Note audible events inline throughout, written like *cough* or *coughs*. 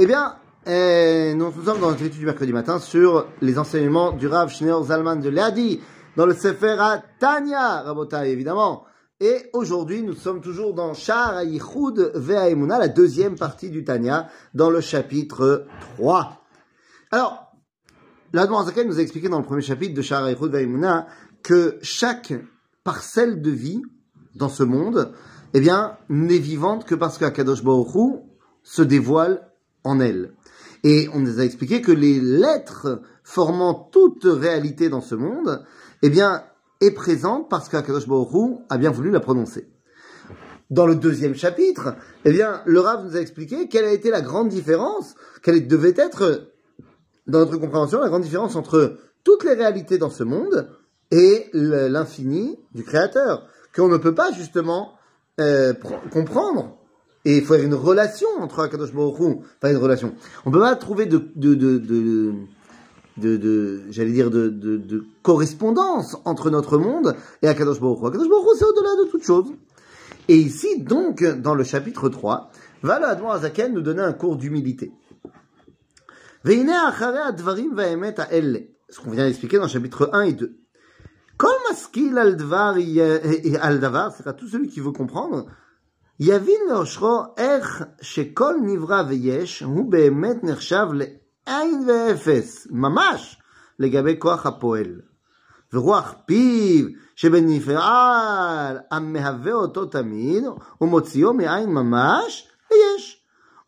Eh bien, eh, nous, sommes dans notre étude du mercredi matin sur les enseignements du Rav Schneur Zalman de Leadi, dans le Sefer Tanya, Rabotai, évidemment. Et aujourd'hui, nous sommes toujours dans Shar Yichud Ve'aimuna, la deuxième partie du Tanya, dans le chapitre 3. Alors, l'Admon Zaken nous a expliqué dans le premier chapitre de Shar Yichud Ve'aimuna que chaque parcelle de vie dans ce monde, eh bien, n'est vivante que parce qu'Akadosh Baruch Hu se dévoile en elle. Et on nous a expliqué que les lettres formant toute réalité dans ce monde, eh bien, est présente parce qu'Akadosh Baruch a bien voulu la prononcer. Dans le deuxième chapitre, eh bien, le Rav nous a expliqué quelle a été la grande différence, quelle devait être, dans notre compréhension, la grande différence entre toutes les réalités dans ce monde et l'infini du Créateur, qu'on ne peut pas justement euh, comprendre et il faut avoir une relation entre Akadosh Baruch Hu, pas une relation. On peut pas trouver de, de, de, de, de, j'allais dire, de, de, de, correspondance entre notre monde et Akadosh Baruch. Akadosh Baruch c'est au-delà de toute chose. Et ici, donc, dans le chapitre 3, va le Azaken nous donner un cours d'humilité. Ce qu'on vient d'expliquer dans le chapitre 1 et 2. Kol maskil al dvar al davar, c'est à tout celui qui veut comprendre, יבין לאושרו איך שכל נברא ויש הוא באמת נחשב לעין ואפס, ממש, לגבי כוח הפועל. ורוח פיו שבנפעל המהווה אותו תמיד ומוציאו מעין ממש ליש.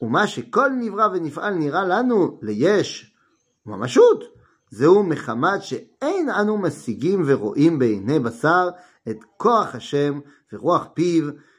ומה שכל נברא ונפעל נראה לנו ליש ממשות, זהו מחמת שאין אנו משיגים ורואים בעיני בשר את כוח השם ורוח פיו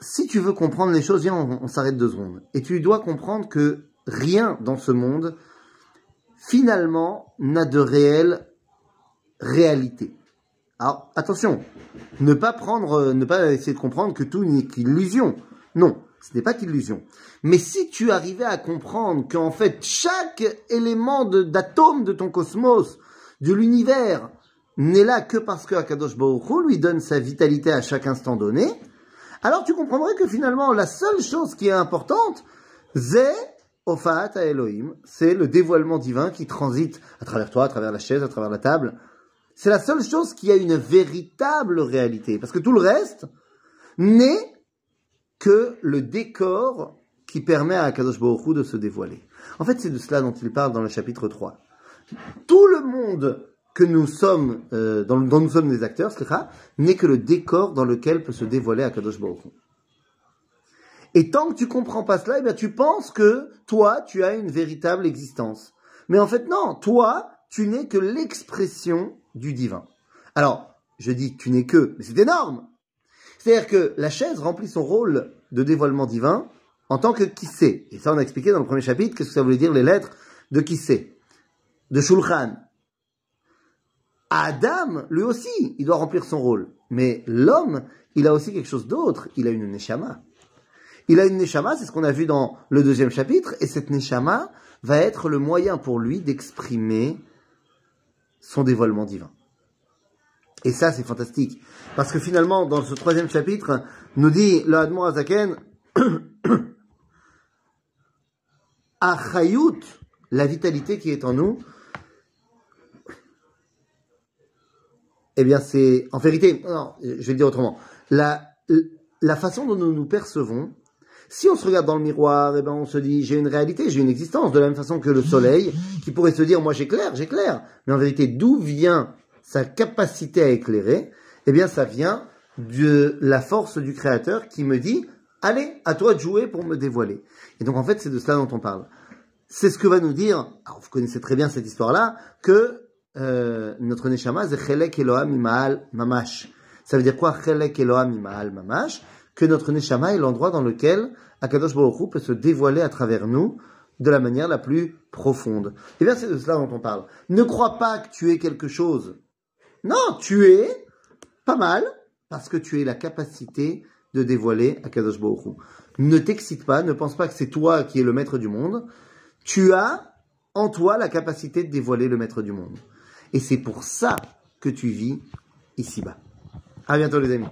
si tu veux comprendre les choses, viens, on, s'arrête deux secondes. Et tu dois comprendre que rien dans ce monde, finalement, n'a de réelle réalité. Alors, attention, ne pas prendre, ne pas essayer de comprendre que tout n'est qu'illusion. Non, ce n'est pas qu'illusion. Mais si tu arrivais à comprendre qu'en fait, chaque élément d'atome de, ton cosmos, de l'univers, n'est là que parce que Akadosh Baruch lui donne sa vitalité à chaque instant donné, alors tu comprendrais que finalement, la seule chose qui est importante, c'est Ofat à Elohim, c'est le dévoilement divin qui transite à travers toi, à travers la chaise, à travers la table. C'est la seule chose qui a une véritable réalité. Parce que tout le reste n'est que le décor qui permet à Kadosh Baruch de se dévoiler. En fait, c'est de cela dont il parle dans le chapitre 3. Tout le monde que nous sommes, euh, dont, nous sommes des acteurs, n'est que le décor dans lequel peut se dévoiler Akadosh Baruch Et tant que tu comprends pas cela, eh bien, tu penses que toi, tu as une véritable existence. Mais en fait, non. Toi, tu n'es que l'expression du divin. Alors, je dis tu n'es que, mais c'est énorme. C'est-à-dire que la chaise remplit son rôle de dévoilement divin en tant que qui sait. Et ça, on a expliqué dans le premier chapitre que ça voulait dire les lettres de qui sait. De Shulchan, Adam, lui aussi, il doit remplir son rôle. Mais l'homme, il a aussi quelque chose d'autre. Il a une neshama. Il a une neshama, c'est ce qu'on a vu dans le deuxième chapitre, et cette neshama va être le moyen pour lui d'exprimer son dévoilement divin. Et ça, c'est fantastique. Parce que finalement, dans ce troisième chapitre, nous dit le Admor Azaken, *coughs* Achayut, la vitalité qui est en nous, eh bien, c'est en vérité, non, je vais le dire autrement. La, la façon dont nous nous percevons, si on se regarde dans le miroir, eh ben, on se dit, j'ai une réalité, j'ai une existence, de la même façon que le soleil, qui pourrait se dire, moi j'éclaire, j'éclaire. Mais en vérité, d'où vient sa capacité à éclairer? Eh bien, ça vient de la force du créateur qui me dit, allez, à toi de jouer pour me dévoiler. Et donc, en fait, c'est de cela dont on parle. C'est ce que va nous dire, alors vous connaissez très bien cette histoire-là, que euh, notre neshama, c'est chelek Eloham imaal mamash. Ça veut dire quoi, chelek Eloham imaal mamash? Que notre neshama est l'endroit dans lequel Akadosh Baruch peut se dévoiler à travers nous de la manière la plus profonde. Et bien c'est de cela dont on parle. Ne crois pas que tu es quelque chose. Non, tu es pas mal parce que tu es la capacité de dévoiler Akadosh Baruch Ne t'excite pas, ne pense pas que c'est toi qui es le maître du monde. Tu as en toi la capacité de dévoiler le maître du monde. Et c'est pour ça que tu vis ici-bas. À bientôt les amis.